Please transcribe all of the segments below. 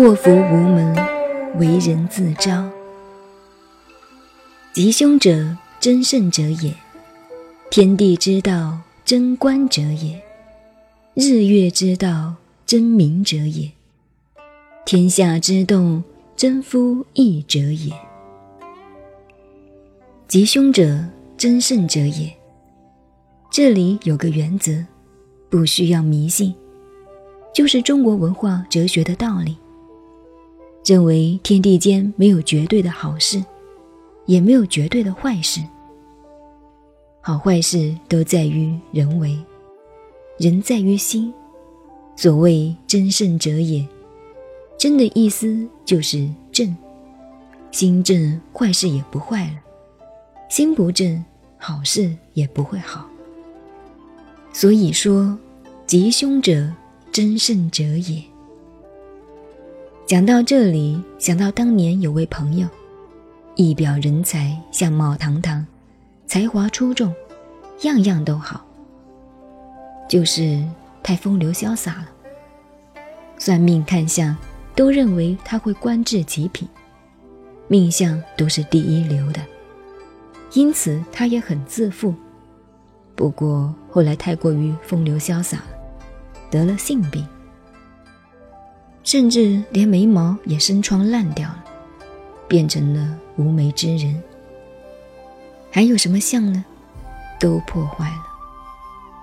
祸福无门，为人自招。吉凶者，真圣者也；天地之道，真观者也；日月之道，真明者也；天下之动，真夫义者也。吉凶者，真圣者也。这里有个原则，不需要迷信，就是中国文化哲学的道理。认为天地间没有绝对的好事，也没有绝对的坏事。好坏事都在于人为，人在于心。所谓真圣者也，真的意思就是正。心正，坏事也不坏了；心不正，好事也不会好。所以说，吉凶者，真圣者也。讲到这里，想到当年有位朋友，一表人才，相貌堂堂，才华出众，样样都好，就是太风流潇洒了。算命看相都认为他会官至极品，命相都是第一流的，因此他也很自负。不过后来太过于风流潇洒了，得了性病。甚至连眉毛也生疮烂掉了，变成了无眉之人。还有什么像呢？都破坏了，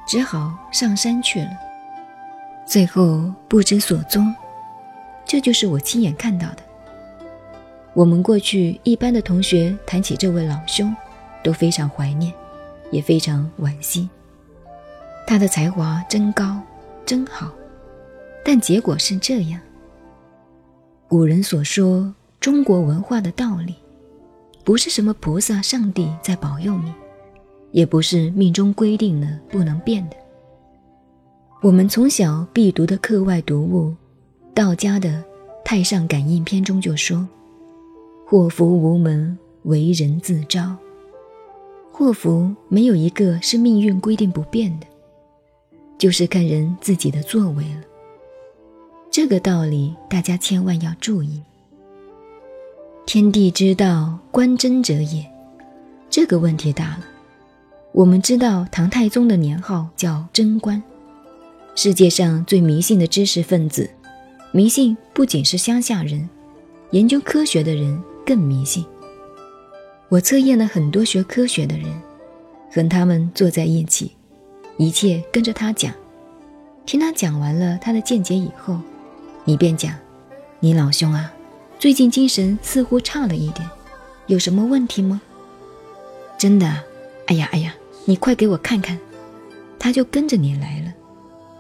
只好上山去了。最后不知所踪，这就是我亲眼看到的。我们过去一班的同学谈起这位老兄，都非常怀念，也非常惋惜。他的才华真高，真好，但结果是这样。古人所说中国文化的道理，不是什么菩萨、上帝在保佑你，也不是命中规定了不能变的。我们从小必读的课外读物，道家的《太上感应篇》中就说：“祸福无门，为人自招。”祸福没有一个是命运规定不变的，就是看人自己的作为了。这个道理大家千万要注意。天地之道，观真者也。这个问题大了。我们知道唐太宗的年号叫贞观，世界上最迷信的知识分子，迷信不仅是乡下人，研究科学的人更迷信。我测验了很多学科学的人，和他们坐在一起，一切跟着他讲，听他讲完了他的见解以后。你便讲，你老兄啊，最近精神似乎差了一点，有什么问题吗？真的？哎呀哎呀，你快给我看看，他就跟着你来了，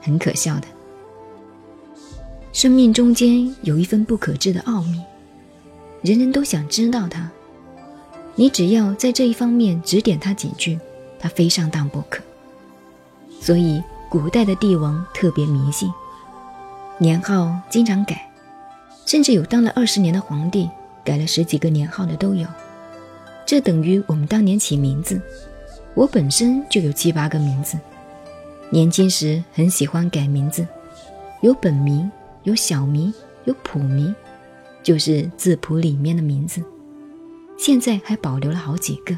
很可笑的。生命中间有一份不可知的奥秘，人人都想知道它。你只要在这一方面指点他几句，他非上当不可。所以古代的帝王特别迷信。年号经常改，甚至有当了二十年的皇帝改了十几个年号的都有。这等于我们当年起名字，我本身就有七八个名字。年轻时很喜欢改名字，有本名，有小名，有谱名，就是字谱里面的名字。现在还保留了好几个。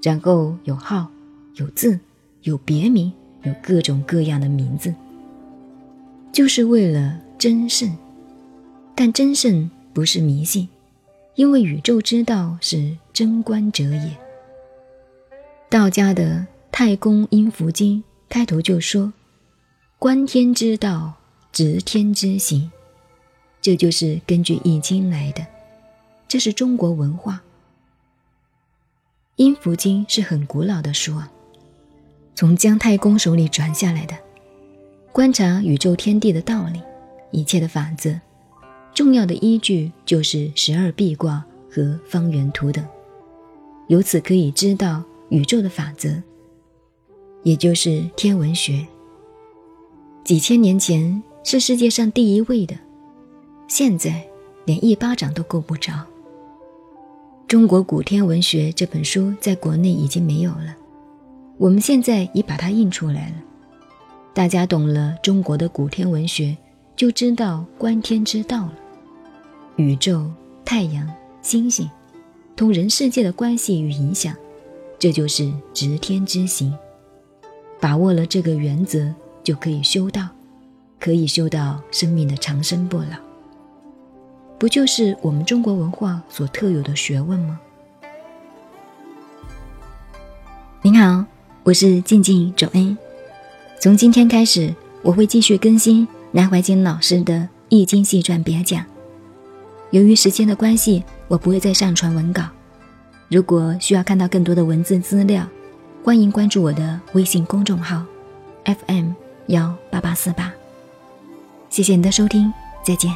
然后有号，有字，有别名，有各种各样的名字。就是为了真圣，但真圣不是迷信，因为宇宙之道是真观者也。道家的《太公阴符经》开头就说：“观天之道，执天之行。”这就是根据易经来的，这是中国文化。阴符经是很古老的书啊，从姜太公手里传下来的。观察宇宙天地的道理，一切的法则，重要的依据就是十二臂卦和方圆图等，由此可以知道宇宙的法则，也就是天文学。几千年前是世界上第一位的，现在连一巴掌都够不着。中国古天文学这本书在国内已经没有了，我们现在已把它印出来了。大家懂了中国的古天文学，就知道观天之道了。宇宙、太阳、星星，同人世界的关系与影响，这就是执天之行。把握了这个原则，就可以修道，可以修到生命的长生不老。不就是我们中国文化所特有的学问吗？您好，我是静静周恩。从今天开始，我会继续更新南怀瑾老师的《易经细传别讲》。由于时间的关系，我不会再上传文稿。如果需要看到更多的文字资料，欢迎关注我的微信公众号 FM 幺八八四八。谢谢你的收听，再见。